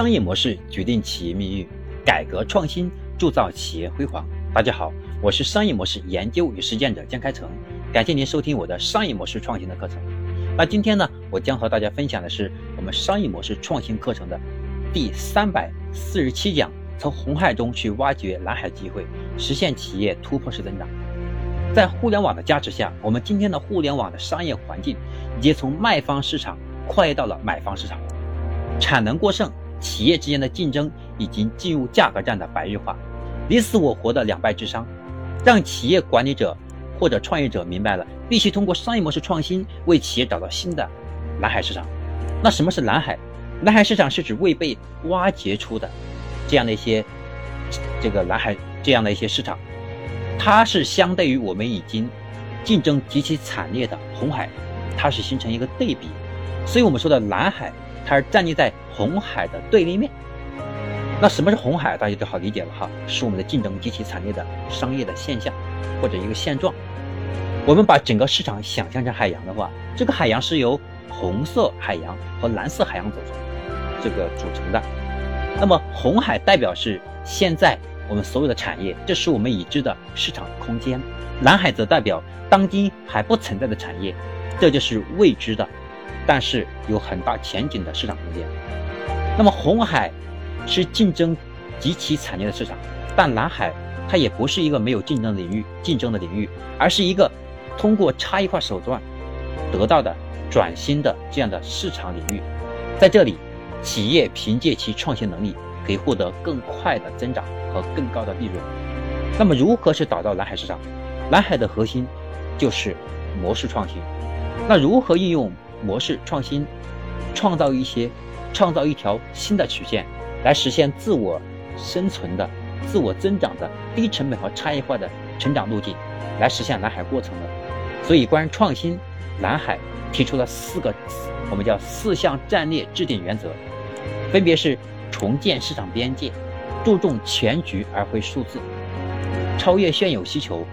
商业模式决定企业命运，改革创新铸造企业辉煌。大家好，我是商业模式研究与实践者江开成，感谢您收听我的商业模式创新的课程。那今天呢，我将和大家分享的是我们商业模式创新课程的第三百四十七讲：从红海中去挖掘蓝海机会，实现企业突破式增长。在互联网的加持下，我们今天的互联网的商业环境已经从卖方市场跨越到了买方市场。产能过剩，企业之间的竞争已经进入价格战的白热化，你死我活的两败俱伤，让企业管理者或者创业者明白了，必须通过商业模式创新为企业找到新的蓝海市场。那什么是蓝海？蓝海市场是指未被挖掘出的这样的一些这个蓝海这样的一些市场，它是相对于我们已经竞争极其惨烈的红海，它是形成一个对比，所以我们说的蓝海。它是站立在红海的对立面，那什么是红海？大家就好理解了哈，是我们的竞争极其惨烈的商业的现象或者一个现状。我们把整个市场想象成海洋的话，这个海洋是由红色海洋和蓝色海洋组成，这个组成的。那么红海代表是现在我们所有的产业，这是我们已知的市场空间；蓝海则代表当今还不存在的产业，这就是未知的。但是有很大前景的市场空间。那么红海是竞争极其惨烈的市场，但蓝海它也不是一个没有竞争领域，竞争的领域，而是一个通过差异化手段得到的转型的这样的市场领域。在这里，企业凭借其创新能力，可以获得更快的增长和更高的利润。那么如何是打造蓝海市场？蓝海的核心就是模式创新。那如何应用？模式创新，创造一些，创造一条新的曲线，来实现自我生存的、自我增长的低成本和差异化的成长路径，来实现蓝海过程的。所以，关于创新，蓝海提出了四个，我们叫四项战略制定原则，分别是重建市场边界，注重全局而非数字，超越现有需求，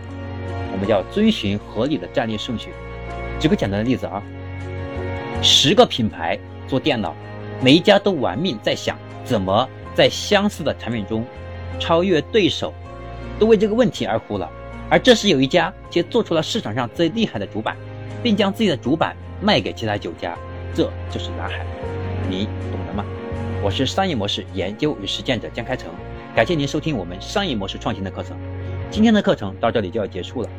我们叫遵循合理的战略顺序。举个简单的例子啊。十个品牌做电脑，每一家都玩命在想怎么在相似的产品中超越对手，都为这个问题而苦恼。而这时有一家却做出了市场上最厉害的主板，并将自己的主板卖给其他九家，这就是蓝海。你懂了吗？我是商业模式研究与实践者江开成，感谢您收听我们商业模式创新的课程。今天的课程到这里就要结束了，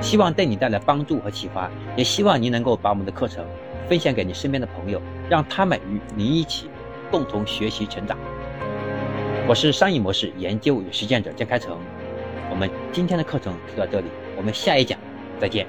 希望对你带来帮助和启发，也希望您能够把我们的课程。分享给你身边的朋友，让他们与你一起共同学习成长。我是商业模式研究与实践者江开成，我们今天的课程就到这里，我们下一讲再见。